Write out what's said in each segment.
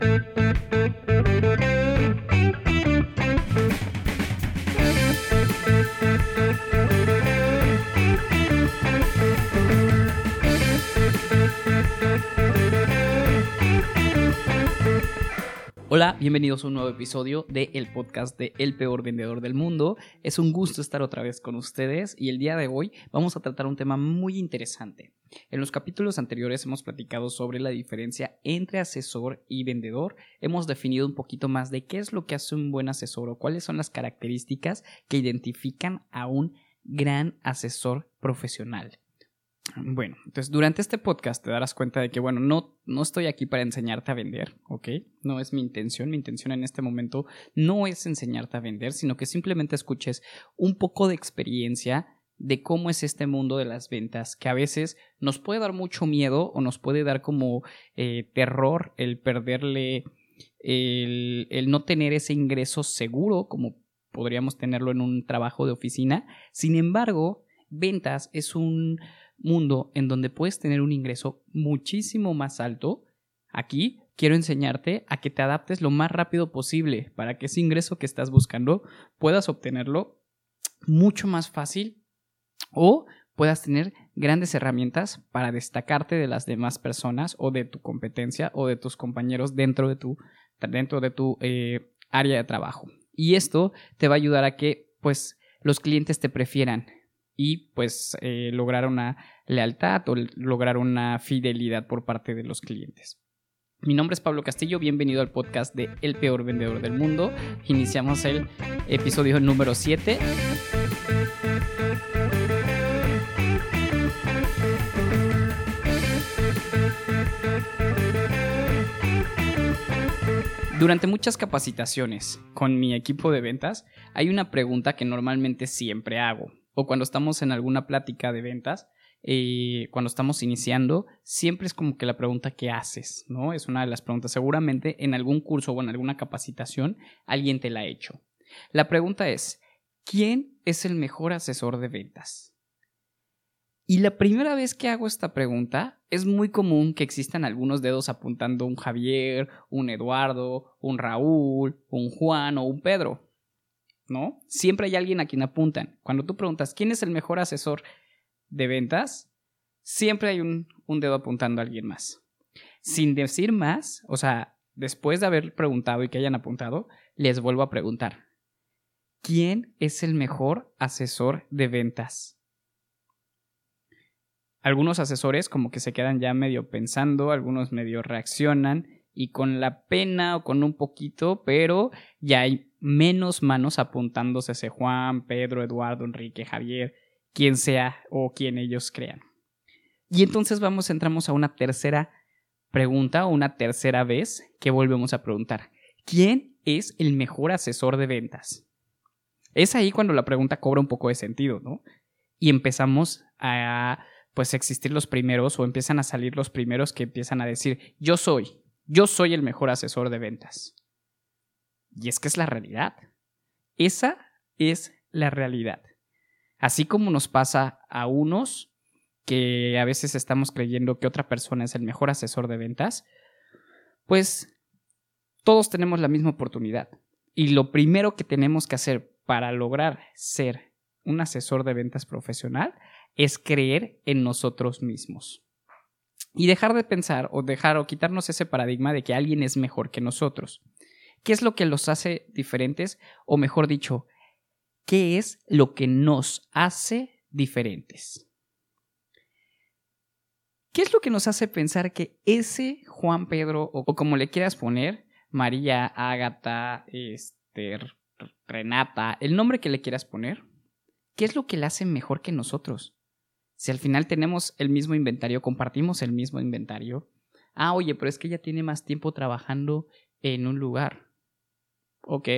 Thank you. Hola, bienvenidos a un nuevo episodio de el podcast de El peor vendedor del mundo. Es un gusto estar otra vez con ustedes y el día de hoy vamos a tratar un tema muy interesante. En los capítulos anteriores hemos platicado sobre la diferencia entre asesor y vendedor. Hemos definido un poquito más de qué es lo que hace un buen asesor o cuáles son las características que identifican a un gran asesor profesional. Bueno, entonces durante este podcast te darás cuenta de que, bueno, no, no estoy aquí para enseñarte a vender, ¿ok? No es mi intención, mi intención en este momento no es enseñarte a vender, sino que simplemente escuches un poco de experiencia de cómo es este mundo de las ventas, que a veces nos puede dar mucho miedo o nos puede dar como eh, terror el perderle, el, el no tener ese ingreso seguro como podríamos tenerlo en un trabajo de oficina. Sin embargo, ventas es un mundo en donde puedes tener un ingreso muchísimo más alto, aquí quiero enseñarte a que te adaptes lo más rápido posible para que ese ingreso que estás buscando puedas obtenerlo mucho más fácil o puedas tener grandes herramientas para destacarte de las demás personas o de tu competencia o de tus compañeros dentro de tu, dentro de tu eh, área de trabajo. Y esto te va a ayudar a que pues los clientes te prefieran, y pues eh, lograr una lealtad o lograr una fidelidad por parte de los clientes. Mi nombre es Pablo Castillo, bienvenido al podcast de El peor vendedor del mundo. Iniciamos el episodio número 7. Durante muchas capacitaciones con mi equipo de ventas hay una pregunta que normalmente siempre hago o cuando estamos en alguna plática de ventas, eh, cuando estamos iniciando, siempre es como que la pregunta ¿qué haces? ¿no? Es una de las preguntas. Seguramente en algún curso o en alguna capacitación alguien te la ha hecho. La pregunta es, ¿quién es el mejor asesor de ventas? Y la primera vez que hago esta pregunta, es muy común que existan algunos dedos apuntando un Javier, un Eduardo, un Raúl, un Juan o un Pedro. ¿No? Siempre hay alguien a quien apuntan. Cuando tú preguntas quién es el mejor asesor de ventas, siempre hay un, dedo apuntando a alguien más. Sin decir más, o sea, después de haber preguntado y que hayan apuntado, les vuelvo a preguntar. ¿Quién es el mejor asesor de ventas? Algunos asesores como que se quedan ya medio pensando, algunos medio reaccionan y con la pena o con un poquito, pero ya hay menos manos apuntándose a ese Juan, Pedro, Eduardo, Enrique, Javier, quien sea o quien ellos crean. Y entonces vamos, entramos a una tercera pregunta o una tercera vez que volvemos a preguntar. ¿Quién es el mejor asesor de ventas? Es ahí cuando la pregunta cobra un poco de sentido, ¿no? Y empezamos a pues existir los primeros o empiezan a salir los primeros que empiezan a decir, yo soy, yo soy el mejor asesor de ventas. Y es que es la realidad. Esa es la realidad. Así como nos pasa a unos que a veces estamos creyendo que otra persona es el mejor asesor de ventas, pues todos tenemos la misma oportunidad. Y lo primero que tenemos que hacer para lograr ser un asesor de ventas profesional es creer en nosotros mismos. Y dejar de pensar o dejar o quitarnos ese paradigma de que alguien es mejor que nosotros. ¿Qué es lo que los hace diferentes? O mejor dicho, ¿qué es lo que nos hace diferentes? ¿Qué es lo que nos hace pensar que ese Juan Pedro, o, como le quieras poner, María, Ágata, Esther, Renata, el nombre que le quieras poner, ¿qué es lo que le hace mejor que nosotros? Si al final tenemos el mismo inventario, compartimos el mismo inventario. Ah, oye, pero es que ella tiene más tiempo trabajando en un lugar ok.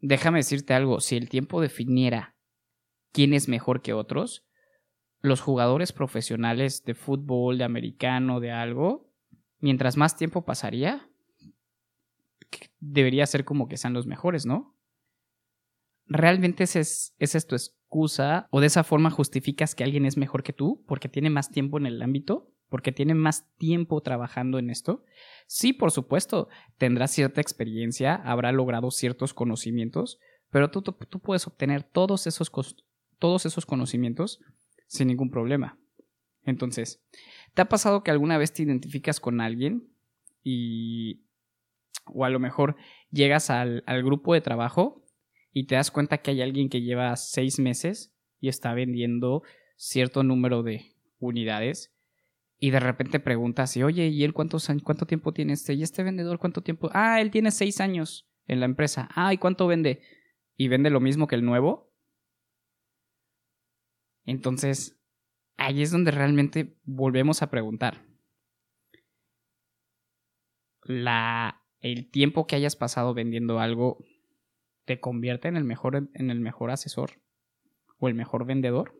Déjame decirte algo, si el tiempo definiera quién es mejor que otros, los jugadores profesionales de fútbol, de americano, de algo, mientras más tiempo pasaría, debería ser como que sean los mejores, ¿no? ¿Realmente esa es, es tu excusa o de esa forma justificas que alguien es mejor que tú porque tiene más tiempo en el ámbito? Porque tiene más tiempo trabajando en esto. Sí, por supuesto, tendrá cierta experiencia, habrá logrado ciertos conocimientos, pero tú, tú puedes obtener todos esos, todos esos conocimientos sin ningún problema. Entonces, ¿te ha pasado que alguna vez te identificas con alguien y... o a lo mejor llegas al, al grupo de trabajo y te das cuenta que hay alguien que lleva seis meses y está vendiendo cierto número de unidades y de repente preguntas y oye, ¿y él cuántos cuánto tiempo tiene este? ¿Y este vendedor cuánto tiempo? Ah, él tiene seis años en la empresa. Ah, ¿y cuánto vende? ¿Y vende lo mismo que el nuevo? Entonces, ahí es donde realmente volvemos a preguntar. La, el tiempo que hayas pasado vendiendo algo te convierte en el mejor, en el mejor asesor o el mejor vendedor.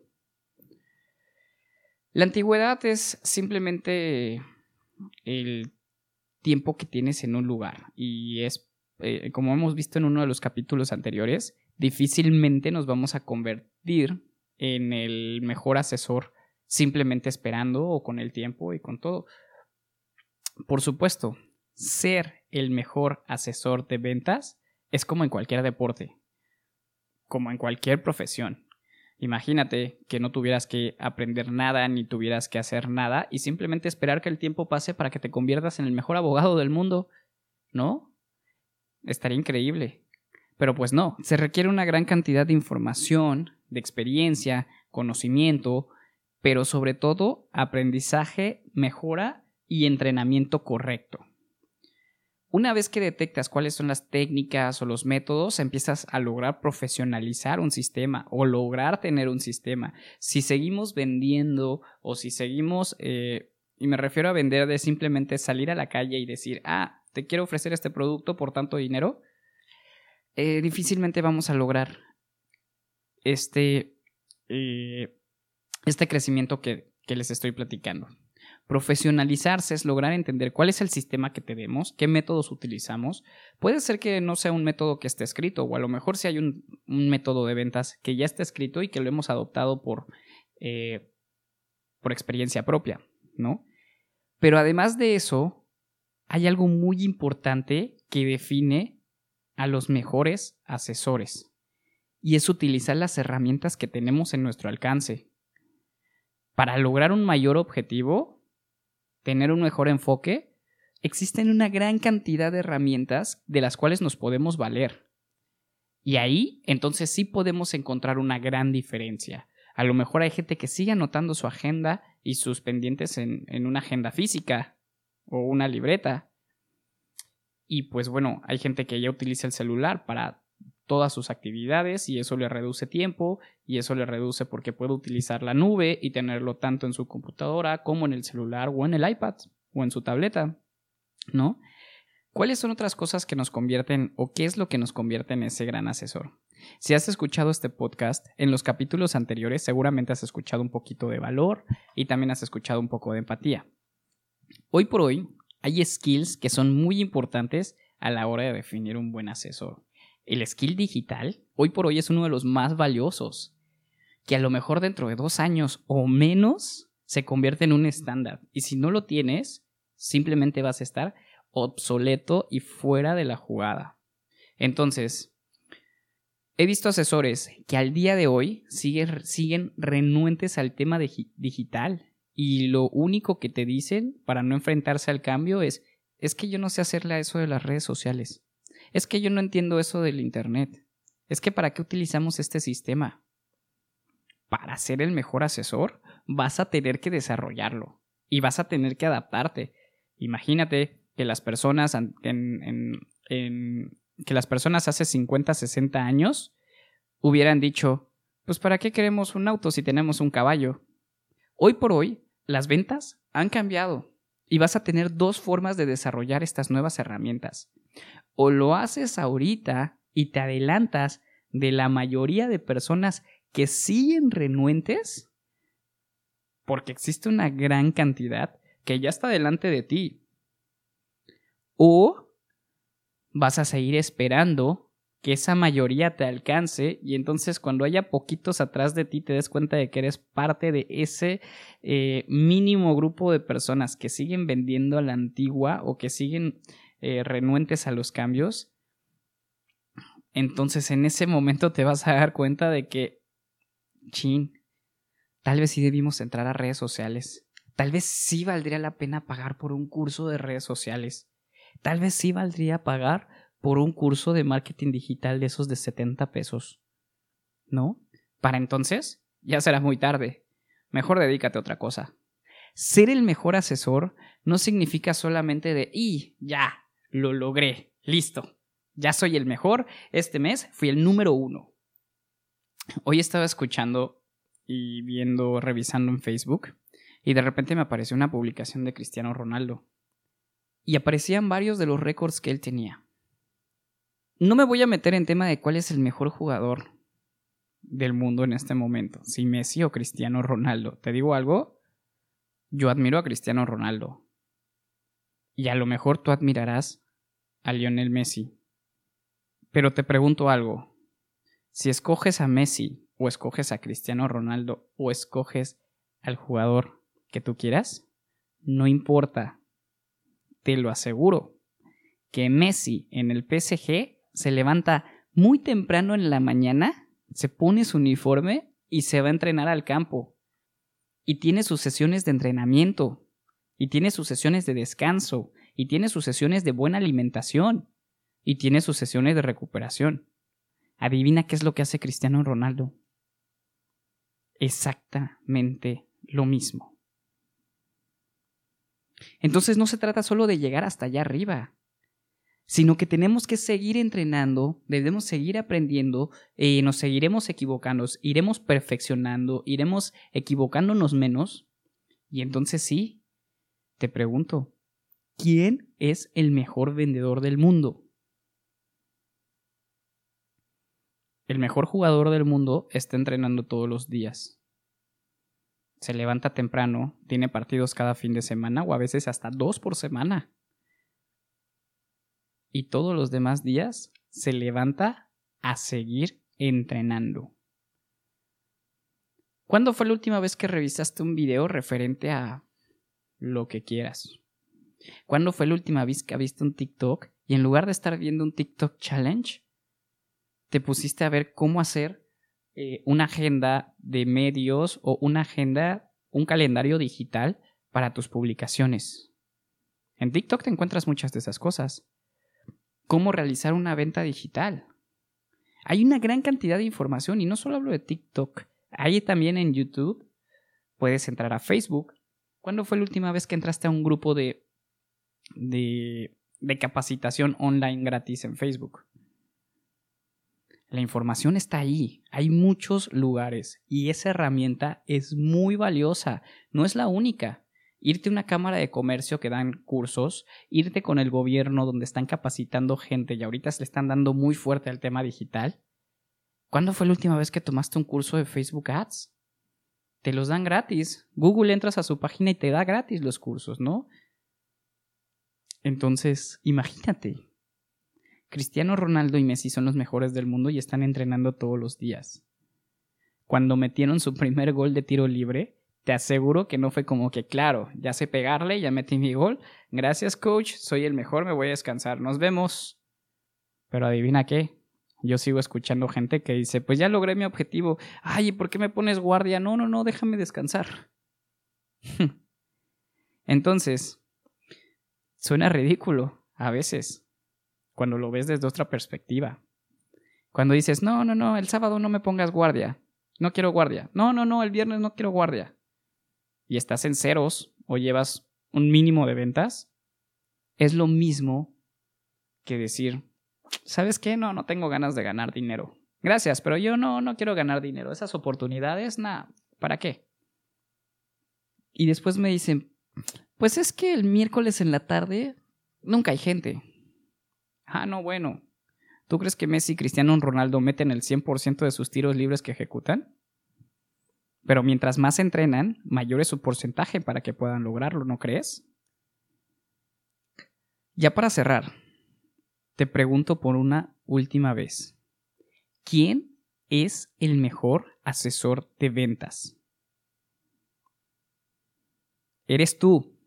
La antigüedad es simplemente el tiempo que tienes en un lugar y es, eh, como hemos visto en uno de los capítulos anteriores, difícilmente nos vamos a convertir en el mejor asesor simplemente esperando o con el tiempo y con todo. Por supuesto, ser el mejor asesor de ventas es como en cualquier deporte, como en cualquier profesión. Imagínate que no tuvieras que aprender nada ni tuvieras que hacer nada y simplemente esperar que el tiempo pase para que te conviertas en el mejor abogado del mundo, ¿no? Estaría increíble. Pero pues no, se requiere una gran cantidad de información, de experiencia, conocimiento, pero sobre todo aprendizaje, mejora y entrenamiento correcto. Una vez que detectas cuáles son las técnicas o los métodos, empiezas a lograr profesionalizar un sistema o lograr tener un sistema. Si seguimos vendiendo o si seguimos, eh, y me refiero a vender de simplemente salir a la calle y decir, ah, te quiero ofrecer este producto por tanto dinero, eh, difícilmente vamos a lograr este, eh, este crecimiento que les estoy platicando. Profesionalizarse es lograr entender cuál es el sistema que tenemos, qué métodos utilizamos. Puede ser que no sea un método que esté escrito, o a lo mejor si hay un, método de ventas que ya está escrito y que lo hemos adoptado por, eh, por experiencia propia, ¿no? Pero además de eso, hay algo muy importante que define a los mejores asesores, y es utilizar las herramientas que tenemos en nuestro alcance. Para lograr un mayor objetivo, tener un mejor enfoque, existen una gran cantidad de herramientas de las cuales nos podemos valer. Y ahí, entonces sí podemos encontrar una gran diferencia. A lo mejor hay gente que sigue anotando su agenda y sus pendientes en, en una agenda física o una libreta. Y pues bueno, hay gente que ya utiliza el celular para todas sus actividades y eso le reduce tiempo y eso le reduce porque puede utilizar la nube y tenerlo tanto en su computadora como en el celular o en el iPad o en su tableta, ¿no? ¿Cuáles son otras cosas que nos convierten o qué es lo que nos convierte en ese gran asesor? Si has escuchado este podcast, en los capítulos anteriores seguramente has escuchado un poquito de valor y también has escuchado un poco de empatía. Hoy por hoy hay skills que son muy importantes a la hora de definir un buen asesor el skill digital hoy por hoy es uno de los más valiosos, que a lo mejor dentro de dos años o menos se convierte en un estándar. Y si no lo tienes, simplemente vas a estar obsoleto y fuera de la jugada. Entonces, he visto asesores que al día de hoy siguen, renuentes al tema digital y lo único que te dicen para no enfrentarse al cambio es, es que yo no sé hacerle a eso de las redes sociales. Es que yo no entiendo eso del Internet. Es que ¿para qué utilizamos este sistema? Para ser el mejor asesor, vas a tener que desarrollarlo y vas a tener que adaptarte. Imagínate que las personas en, que las personas hace 50, 60 años hubieran dicho, pues ¿para qué queremos un auto si tenemos un caballo? Hoy por hoy, las ventas han cambiado y vas a tener dos formas de desarrollar estas nuevas herramientas o lo haces ahorita y te adelantas de la mayoría de personas que siguen renuentes, porque existe una gran cantidad que ya está delante de ti. O vas a seguir esperando que esa mayoría te alcance y entonces cuando haya poquitos atrás de ti te des cuenta de que eres parte de ese eh, mínimo grupo de personas que siguen vendiendo a la antigua o que siguen eh, renuentes a los cambios, entonces en ese momento te vas a dar cuenta de que, chin, tal vez sí debimos entrar a redes sociales, tal vez sí valdría la pena pagar por un curso de redes sociales, tal vez sí valdría pagar por un curso de marketing digital de esos de 70 pesos. ¿No? Para entonces, ya será muy tarde. Mejor dedícate a otra cosa. Ser el mejor asesor no significa solamente de, y ya, lo logré, listo, ya soy el mejor, este mes fui el número uno. Hoy estaba escuchando y viendo, revisando en Facebook, y de repente me apareció una publicación de Cristiano Ronaldo. Y aparecían varios de los récords que él tenía. No me voy a meter en tema de cuál es el mejor jugador del mundo en este momento, si Messi o Cristiano Ronaldo. ¿Te digo algo? Yo admiro a Cristiano Ronaldo. Y a lo mejor tú admirarás a Lionel Messi. Pero te pregunto algo. Si escoges a Messi o escoges a Cristiano Ronaldo o escoges al jugador que tú quieras, no importa. Te lo aseguro que Messi en el PSG se levanta muy temprano en la mañana, se pone su uniforme y se va a entrenar al campo. Y tiene sus sesiones de entrenamiento, y tiene sus sesiones de descanso, y tiene sus sesiones de buena alimentación, y tiene sus sesiones de recuperación. Adivina qué es lo que hace Cristiano Ronaldo. Exactamente lo mismo. Entonces no se trata solo de llegar hasta allá arriba, sino que tenemos que seguir entrenando, debemos seguir aprendiendo, eh, nos seguiremos equivocando, iremos perfeccionando, iremos equivocándonos menos. Y entonces sí, te pregunto, ¿quién es el mejor vendedor del mundo? El mejor jugador del mundo está entrenando todos los días. Se levanta temprano, tiene partidos cada fin de semana o a veces hasta dos por semana y todos los demás días se levanta a seguir entrenando. ¿Cuándo fue la última vez que revisaste un video referente a lo que quieras? ¿Cuándo fue la última vez que viste un TikTok y en lugar de estar viendo un TikTok challenge, te pusiste a ver cómo hacer eh, una agenda de medios o una agenda, un calendario digital para tus publicaciones? En TikTok te encuentras muchas de esas cosas cómo realizar una venta digital. Hay una gran cantidad de información y no solo hablo de TikTok, hay también en YouTube. Puedes entrar a Facebook. ¿Cuándo fue la última vez que entraste a un grupo de, de, capacitación online gratis en Facebook? La información está ahí, hay muchos lugares y esa herramienta es muy valiosa, no es la única irte a una cámara de comercio que dan cursos, irte con el gobierno donde están capacitando gente y ahorita se le están dando muy fuerte al tema digital. ¿Cuándo fue la última vez que tomaste un curso de Facebook Ads? Te los dan gratis. Google entras a su página y te da gratis los cursos, ¿no? Entonces, imagínate. Cristiano Ronaldo y Messi son los mejores del mundo y están entrenando todos los días. Cuando metieron su primer gol de tiro libre, te aseguro que no fue como que, claro, ya sé pegarle, ya metí mi gol. Gracias, coach, soy el mejor, me voy a descansar, nos vemos. Pero adivina qué, yo sigo escuchando gente que dice, pues ya logré mi objetivo. Ay, ¿y por qué me pones guardia? No, no, no, déjame descansar. Entonces, suena ridículo a veces cuando lo ves desde otra perspectiva. Cuando dices, no, no, no, el sábado no me pongas guardia. No quiero guardia. No, no, no, el viernes no quiero guardia y estás en ceros o llevas un mínimo de ventas, es lo mismo que decir, ¿sabes qué? No, no tengo ganas de ganar dinero. Gracias, pero yo no, no quiero ganar dinero. Esas oportunidades, nada, ¿para qué? Y después me dicen, pues es que el miércoles en la tarde nunca hay gente. Ah, no, bueno. ¿Tú crees que Messi y Cristiano Ronaldo meten el 100% de sus tiros libres que ejecutan? Pero mientras más entrenan, mayor es su porcentaje para que puedan lograrlo, ¿no crees? Ya para cerrar, te pregunto por una última vez. ¿Quién es el mejor asesor de ventas? Eres tú.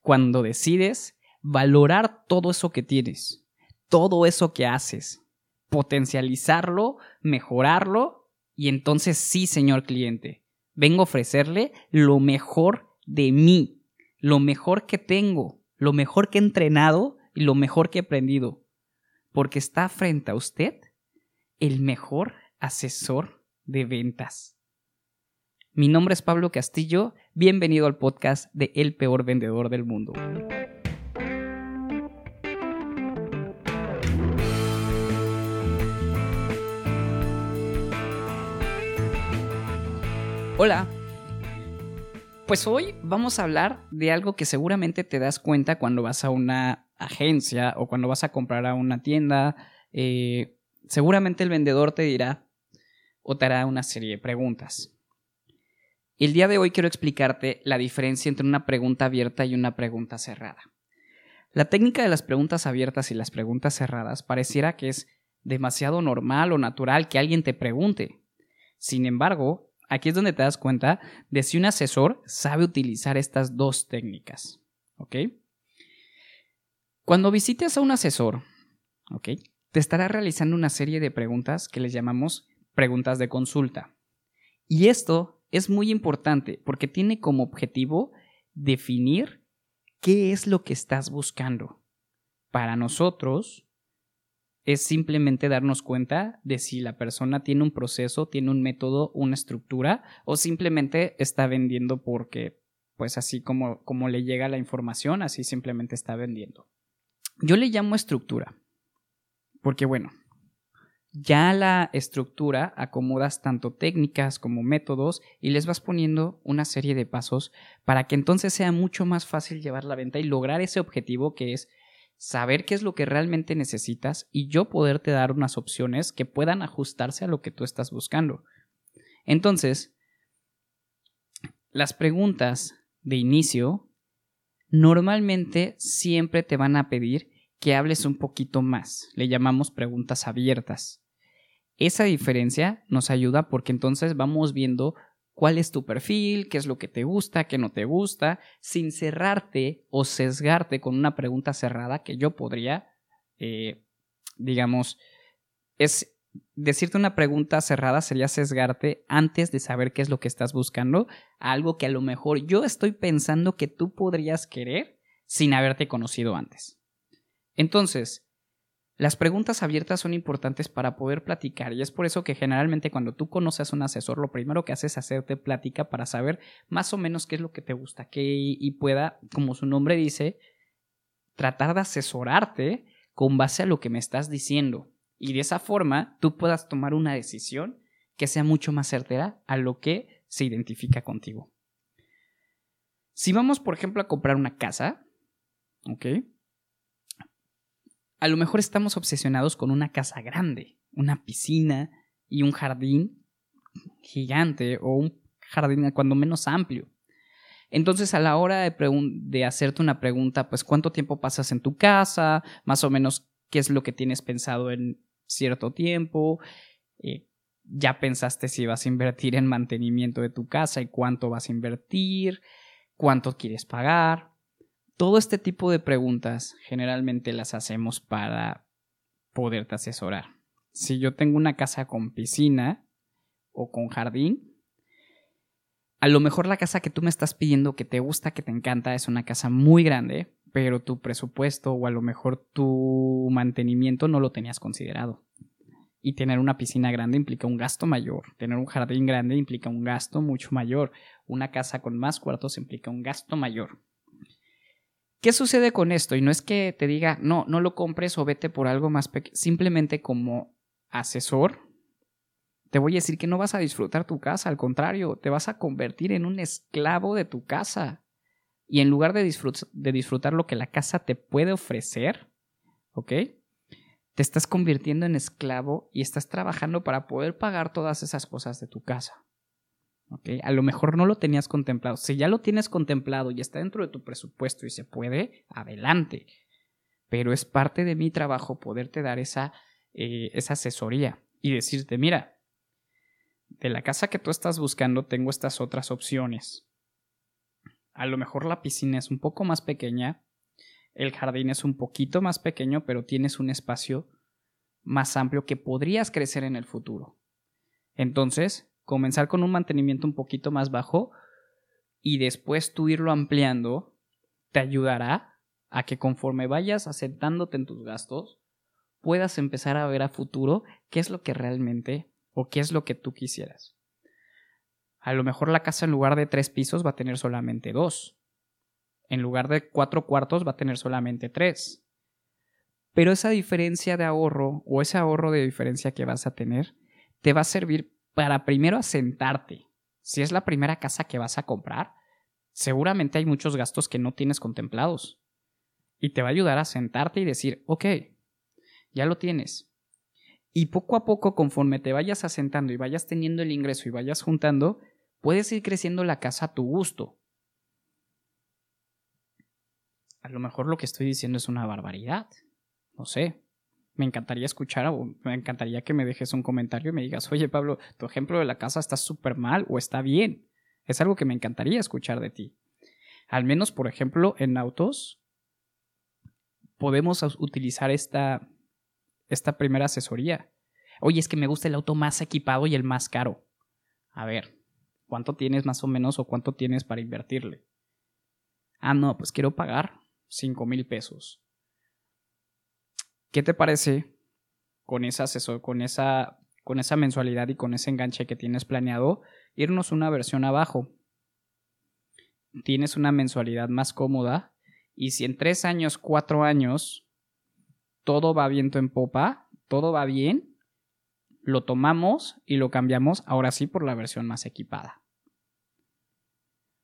Cuando decides valorar todo eso que tienes, todo eso que haces, potencializarlo, mejorarlo, y entonces sí, señor cliente, vengo a ofrecerle lo mejor de mí, lo mejor que tengo, lo mejor que he entrenado y lo mejor que he aprendido, porque está frente a usted el mejor asesor de ventas. Mi nombre es Pablo Castillo, bienvenido al podcast de El Peor Vendedor del Mundo. Hola. Pues hoy vamos a hablar de algo que seguramente te das cuenta cuando vas a una agencia o cuando vas a comprar a una tienda. Eh, seguramente el vendedor te dirá o te hará una serie de preguntas. El día de hoy quiero explicarte la diferencia entre una pregunta abierta y una pregunta cerrada. La técnica de las preguntas abiertas y las preguntas cerradas pareciera que es demasiado normal o natural que alguien te pregunte. Sin embargo, aquí es donde te das cuenta de si un asesor sabe utilizar estas dos técnicas. ¿Ok? Cuando visites a un asesor, ¿ok? Te estará realizando una serie de preguntas que les llamamos preguntas de consulta. Y esto es muy importante porque tiene como objetivo definir qué es lo que estás buscando. Para nosotros, es simplemente darnos cuenta de si la persona tiene un proceso, tiene un método, una estructura o simplemente está vendiendo porque pues así como, como le llega la información, así simplemente está vendiendo. Yo le llamo estructura porque bueno, ya la estructura acomodas tanto técnicas como métodos y les vas poniendo una serie de pasos para que entonces sea mucho más fácil llevar la venta y lograr ese objetivo que es saber qué es lo que realmente necesitas y yo poderte dar unas opciones que puedan ajustarse a lo que tú estás buscando. Entonces, las preguntas de inicio normalmente siempre te van a pedir que hables un poquito más. Le llamamos preguntas abiertas. Esa diferencia nos ayuda porque entonces vamos viendo cuál es tu perfil, qué es lo que te gusta, qué no te gusta, sin cerrarte o sesgarte con una pregunta cerrada que yo podría, eh, digamos, es decirte una pregunta cerrada sería sesgarte antes de saber qué es lo que estás buscando, algo que a lo mejor yo estoy pensando que tú podrías querer sin haberte conocido antes. Entonces, las preguntas abiertas son importantes para poder platicar y es por eso que generalmente cuando tú conoces a un asesor lo primero que haces es hacerte plática para saber más o menos qué es lo que te gusta qué y pueda, como su nombre dice, tratar de asesorarte con base a lo que me estás diciendo y de esa forma tú puedas tomar una decisión que sea mucho más certera a lo que se identifica contigo. Si vamos, por ejemplo, a comprar una casa, ¿ok? A lo mejor estamos obsesionados con una casa grande, una piscina y un jardín gigante o un jardín cuando menos amplio. Entonces a la hora de, hacerte una pregunta, pues cuánto tiempo pasas en tu casa, más o menos qué es lo que tienes pensado en cierto tiempo, eh, ya pensaste si vas a invertir en mantenimiento de tu casa y cuánto vas a invertir, cuánto quieres pagar. Todo este tipo de preguntas generalmente las hacemos para poderte asesorar. Si yo tengo una casa con piscina o con jardín, a lo mejor la casa que tú me estás pidiendo que te gusta, que te encanta, es una casa muy grande, pero tu presupuesto o a lo mejor tu mantenimiento no lo tenías considerado. Y tener una piscina grande implica un gasto mayor. Tener un jardín grande implica un gasto mucho mayor. Una casa con más cuartos implica un gasto mayor. ¿Qué sucede con esto? Y no es que te diga, no, no lo compres o vete por algo más pequeño. Simplemente como asesor, te voy a decir que no vas a disfrutar tu casa, al contrario, te vas a convertir en un esclavo de tu casa. Y en lugar de, de disfrutar lo que la casa te puede ofrecer, ¿ok? Te estás convirtiendo en esclavo y estás trabajando para poder pagar todas esas cosas de tu casa. A lo mejor no lo tenías contemplado. Si ya lo tienes contemplado y está dentro de tu presupuesto y se puede, adelante. Pero es parte de mi trabajo poderte dar esa eh, esa asesoría y decirte, mira, de la casa que tú estás buscando tengo estas otras opciones. A lo mejor la piscina es un poco más pequeña, el jardín es un poquito más pequeño, pero tienes un espacio más amplio que podrías crecer en el futuro. Entonces, comenzar con un mantenimiento un poquito más bajo y después tú irlo ampliando te ayudará a que conforme vayas asentándote en tus gastos, puedas empezar a ver a futuro qué es lo que realmente o qué es lo que tú quisieras. A lo mejor la casa en lugar de tres pisos va a tener solamente dos. En lugar de cuatro cuartos va a tener solamente tres. Pero esa diferencia de ahorro o ese ahorro de diferencia que vas a tener te va a servir para primero asentarte. Si es la primera casa que vas a comprar, seguramente hay muchos gastos que no tienes contemplados. Y te va a ayudar a sentarte y decir, ok, ya lo tienes. Y poco a poco, conforme te vayas asentando y vayas teniendo el ingreso y vayas juntando, puedes ir creciendo la casa a tu gusto. A lo mejor lo que estoy diciendo es una barbaridad. No sé. Me encantaría escuchar o me encantaría que me dejes un comentario y me digas, oye Pablo, tu ejemplo de la casa está súper mal o está bien. Es algo que me encantaría escuchar de ti. Al menos, por ejemplo, en autos, podemos utilizar esta, esta primera asesoría. Oye, es que me gusta el auto más equipado y el más caro. A ver, ¿cuánto tienes más o menos o cuánto tienes para invertirle? Ah, no, pues quiero pagar 5 mil pesos. ¿Qué te parece con esa, con, esa, con esa mensualidad y con ese enganche que tienes planeado? Irnos una versión abajo. Tienes una mensualidad más cómoda y si en tres años, cuatro años, todo va viento en popa, todo va bien, lo tomamos y lo cambiamos ahora sí por la versión más equipada.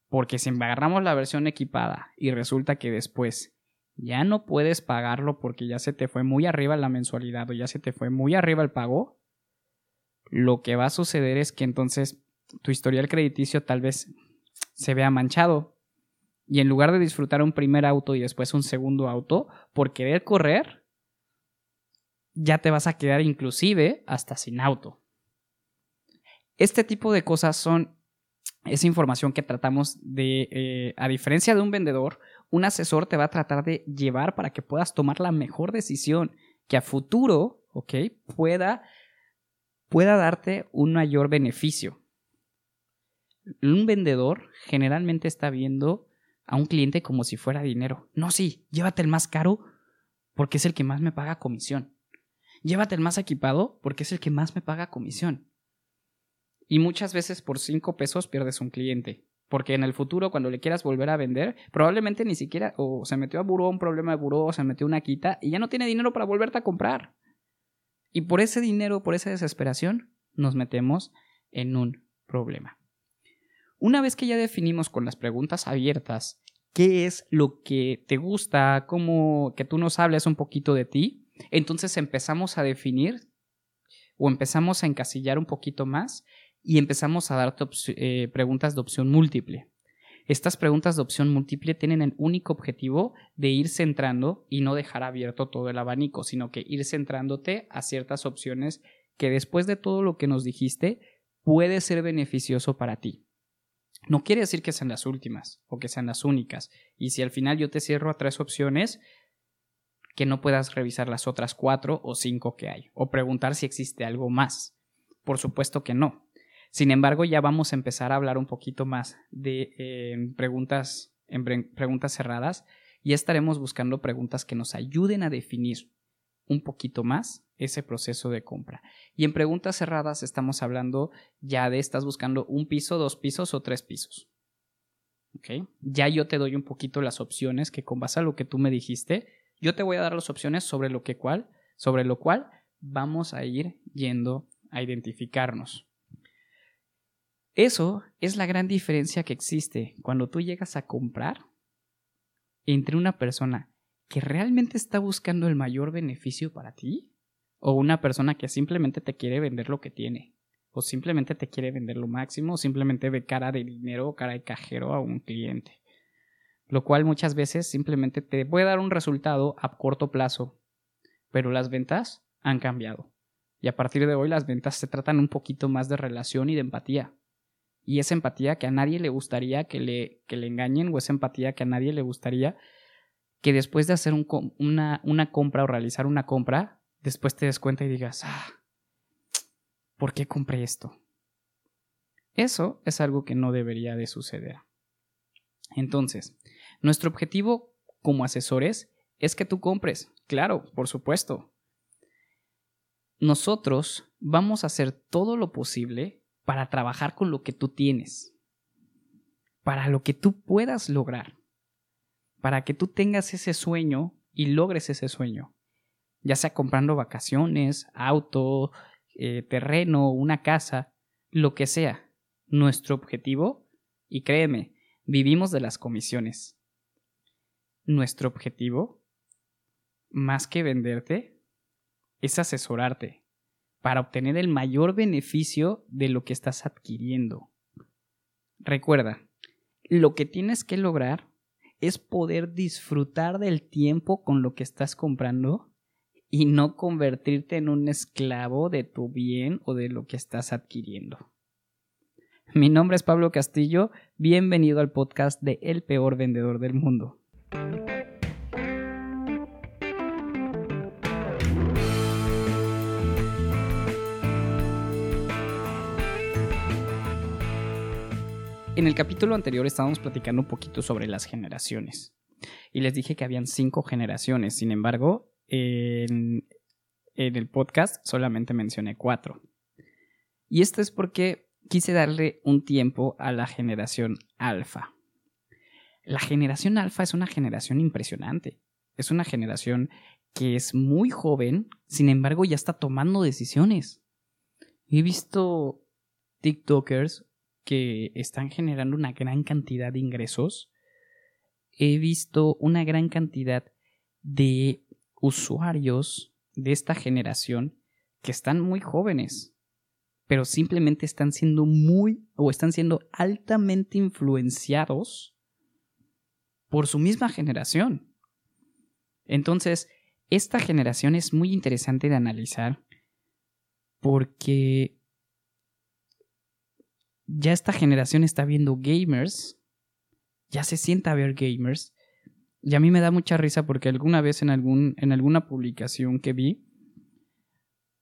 Porque si agarramos la versión equipada y resulta que después ya no puedes pagarlo porque ya se te fue muy arriba la mensualidad o ya se te fue muy arriba el pago, lo que va a suceder es que entonces tu historial crediticio tal vez se vea manchado y en lugar de disfrutar un primer auto y después un segundo auto, por querer correr, ya te vas a quedar inclusive hasta sin auto. Este tipo de cosas son esa información que tratamos de, eh, a diferencia de un vendedor, un asesor te va a tratar de llevar para que puedas tomar la mejor decisión que a futuro, ¿ok? Pueda, pueda darte un mayor beneficio. Un vendedor generalmente está viendo a un cliente como si fuera dinero. No, sí, llévate el más caro porque es el que más me paga comisión. Llévate el más equipado porque es el que más me paga comisión. Y muchas veces por cinco pesos pierdes un cliente. Porque en el futuro, cuando le quieras volver a vender, probablemente ni siquiera o se metió a buró un problema de buró, o se metió una quita y ya no tiene dinero para volverte a comprar. Y por ese dinero, por esa desesperación, nos metemos en un problema. Una vez que ya definimos con las preguntas abiertas qué es lo que te gusta, cómo que tú nos hables un poquito de ti, entonces empezamos a definir o empezamos a encasillar un poquito más y empezamos a darte eh, preguntas de opción múltiple. Estas preguntas de opción múltiple tienen el único objetivo de ir centrando y no dejar abierto todo el abanico, sino que ir centrándote a ciertas opciones que después de todo lo que nos dijiste puede ser beneficioso para ti. No quiere decir que sean las últimas o que sean las únicas. Y si al final yo te cierro a tres opciones, que no puedas revisar las otras cuatro o cinco que hay. O preguntar si existe algo más. Por supuesto que no. Sin embargo, ya vamos a empezar a hablar un poquito más de eh, preguntas, en preguntas cerradas y estaremos buscando preguntas que nos ayuden a definir un poquito más ese proceso de compra. Y en preguntas cerradas estamos hablando ya de estás buscando un piso, dos pisos o tres pisos. ¿Ok? Ya yo te doy un poquito las opciones que con base a lo que tú me dijiste, yo te voy a dar las opciones sobre lo que cual, sobre lo cual vamos a ir yendo a identificarnos. Eso es la gran diferencia que existe cuando tú llegas a comprar entre una persona que realmente está buscando el mayor beneficio para ti o una persona que simplemente te quiere vender lo que tiene o simplemente te quiere vender lo máximo o simplemente ve cara de dinero o cara de cajero a un cliente. Lo cual muchas veces simplemente te puede dar un resultado a corto plazo, pero las ventas han cambiado. Y a partir de hoy las ventas se tratan un poquito más de relación y de empatía. Y esa empatía que a nadie le gustaría que le, que le engañen o esa empatía que a nadie le gustaría que después de hacer una, una compra o realizar una compra, después te des cuenta y digas, ah, ¿por qué compré esto? Eso es algo que no debería de suceder. Entonces, nuestro objetivo como asesores es que tú compres, claro, por supuesto. Nosotros vamos a hacer todo lo posible para trabajar con lo que tú tienes, para lo que tú puedas lograr, para que tú tengas ese sueño y logres ese sueño, ya sea comprando vacaciones, auto, eh, terreno, una casa, lo que sea. Nuestro objetivo, y créeme, vivimos de las comisiones. Nuestro objetivo, más que venderte, es asesorarte para obtener el mayor beneficio de lo que estás adquiriendo. Recuerda, lo que tienes que lograr es poder disfrutar del tiempo con lo que estás comprando y no convertirte en un esclavo de tu bien o de lo que estás adquiriendo. Mi nombre es Pablo Castillo, bienvenido al podcast de El peor vendedor del mundo. En el capítulo anterior estábamos platicando un poquito sobre las generaciones. Y les dije que habían cinco generaciones. Sin embargo, en, el podcast solamente mencioné cuatro. Y esto es porque quise darle un tiempo a la generación alfa. La generación alfa es una generación impresionante. Es una generación que es muy joven, sin embargo ya está tomando decisiones. He visto TikTokers que están generando una gran cantidad de ingresos. He visto una gran cantidad de usuarios de esta generación que están muy jóvenes, pero simplemente están siendo muy o están siendo altamente influenciados por su misma generación. Entonces, esta generación es muy interesante de analizar porque ya esta generación está viendo gamers, ya se sienta a ver gamers, y a mí me da mucha risa porque alguna vez en, algún, en alguna publicación que vi,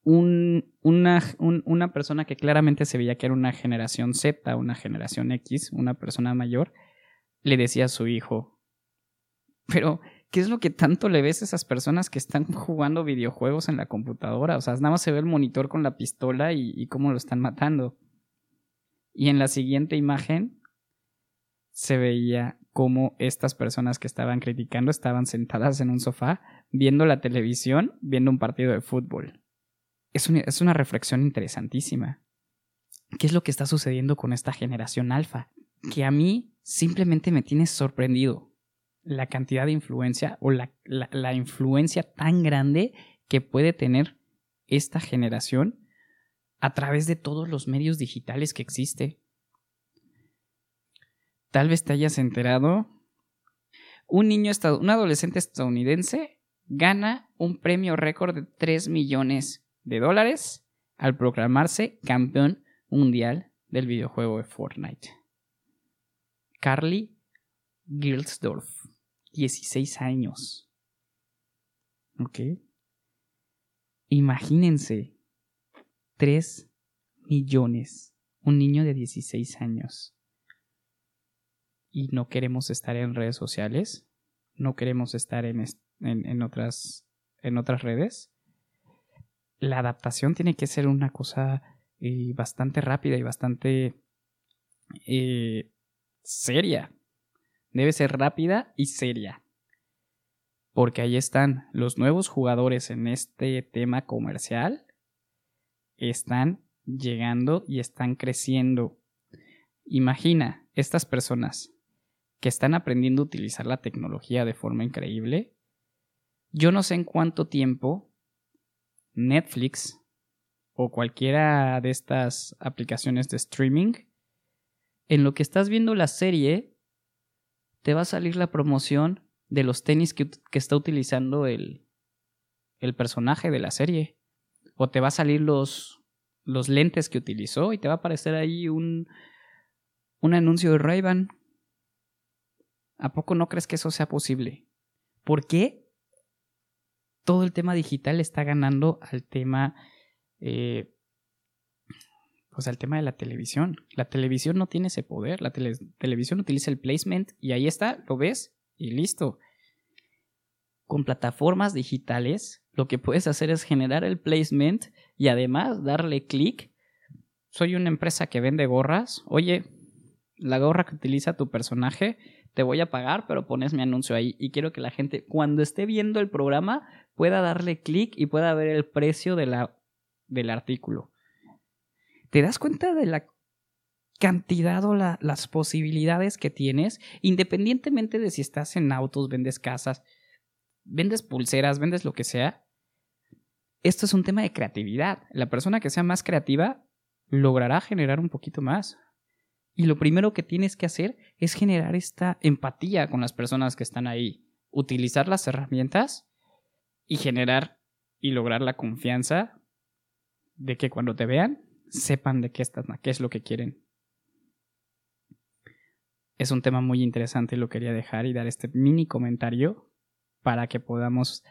un, una, una persona que claramente se veía que era una generación Z, una generación X, una persona mayor, le decía a su hijo, pero, ¿qué es lo que tanto le ves a esas personas que están jugando videojuegos en la computadora? O sea, nada más se ve el monitor con la pistola y cómo lo están matando. Y en la siguiente imagen se veía cómo estas personas que estaban criticando estaban sentadas en un sofá viendo la televisión, viendo un partido de fútbol. Es es una reflexión interesantísima. ¿Qué es lo que está sucediendo con esta generación alfa? Que a mí simplemente me tiene sorprendido la cantidad de influencia o la, la influencia tan grande que puede tener esta generación a través de todos los medios digitales que existe. Tal vez te hayas enterado. Un niño, un adolescente estadounidense gana un premio récord de 3 millones de dólares al proclamarse campeón mundial del videojuego de Fortnite. Carly Gilsdorf, 16 años. ¿Ok? Imagínense 3 millones. Un niño de 16 años. Y no queremos estar en redes sociales. No queremos estar en, en, otras, en otras redes. La adaptación tiene que ser una cosa eh, bastante rápida y bastante eh, seria. Debe ser rápida y seria. Porque ahí están los nuevos jugadores en este tema comercial están llegando y están creciendo. Imagina estas personas que están aprendiendo a utilizar la tecnología de forma increíble. Yo no sé en cuánto tiempo Netflix o cualquiera de estas aplicaciones de streaming, en lo que estás viendo la serie, te va a salir la promoción de los tenis que, está utilizando el, el personaje de la serie O te va a salir los, los lentes que utilizó y te va a aparecer ahí un, un anuncio de ray ¿A poco no crees que eso sea posible? ¿Por qué todo el tema digital está ganando al tema, eh, pues al tema de la televisión? La televisión no tiene ese poder, la televisión utiliza el placement y ahí está, lo ves y listo. Con plataformas digitales, lo que puedes hacer es generar el placement y además darle clic. Soy una empresa que vende gorras. Oye, la gorra que utiliza tu personaje, te voy a pagar, pero pones mi anuncio ahí. Y quiero que la gente, cuando esté viendo el programa, pueda darle clic y pueda ver el precio de la, del artículo. ¿Te das cuenta de la cantidad o las posibilidades que tienes, independientemente de si estás en autos, vendes casas, vendes pulseras, vendes lo que sea? Esto es un tema de creatividad. La persona que sea más creativa logrará generar un poquito más. Y lo primero que tienes que hacer es generar esta empatía con las personas que están ahí. Utilizar las herramientas y generar y lograr la confianza de que cuando te vean sepan de qué estás, qué es lo que quieren. Es un tema muy interesante y lo quería dejar y dar este mini comentario para que podamos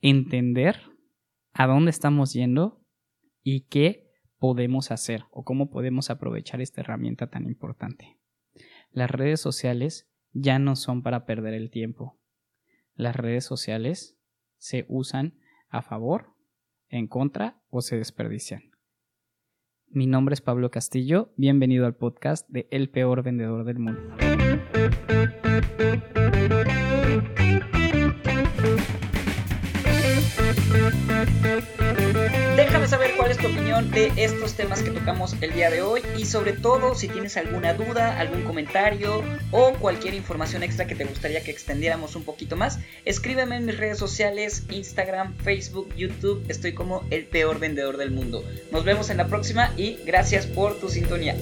entender a dónde estamos yendo y qué podemos hacer o cómo podemos aprovechar esta herramienta tan importante. Las redes sociales ya no son para perder el tiempo. Las redes sociales se usan a favor, en contra o se desperdician. Mi nombre es Pablo Castillo, bienvenido al podcast de El peor vendedor del mundo. Déjame saber cuál es tu opinión de estos temas que tocamos el día de hoy y sobre todo si tienes alguna duda, algún comentario o cualquier información extra que te gustaría que extendiéramos un poquito más, escríbeme en mis redes sociales, Instagram, Facebook, YouTube, estoy como el peor vendedor del mundo. Nos vemos en la próxima y gracias por tu sintonía.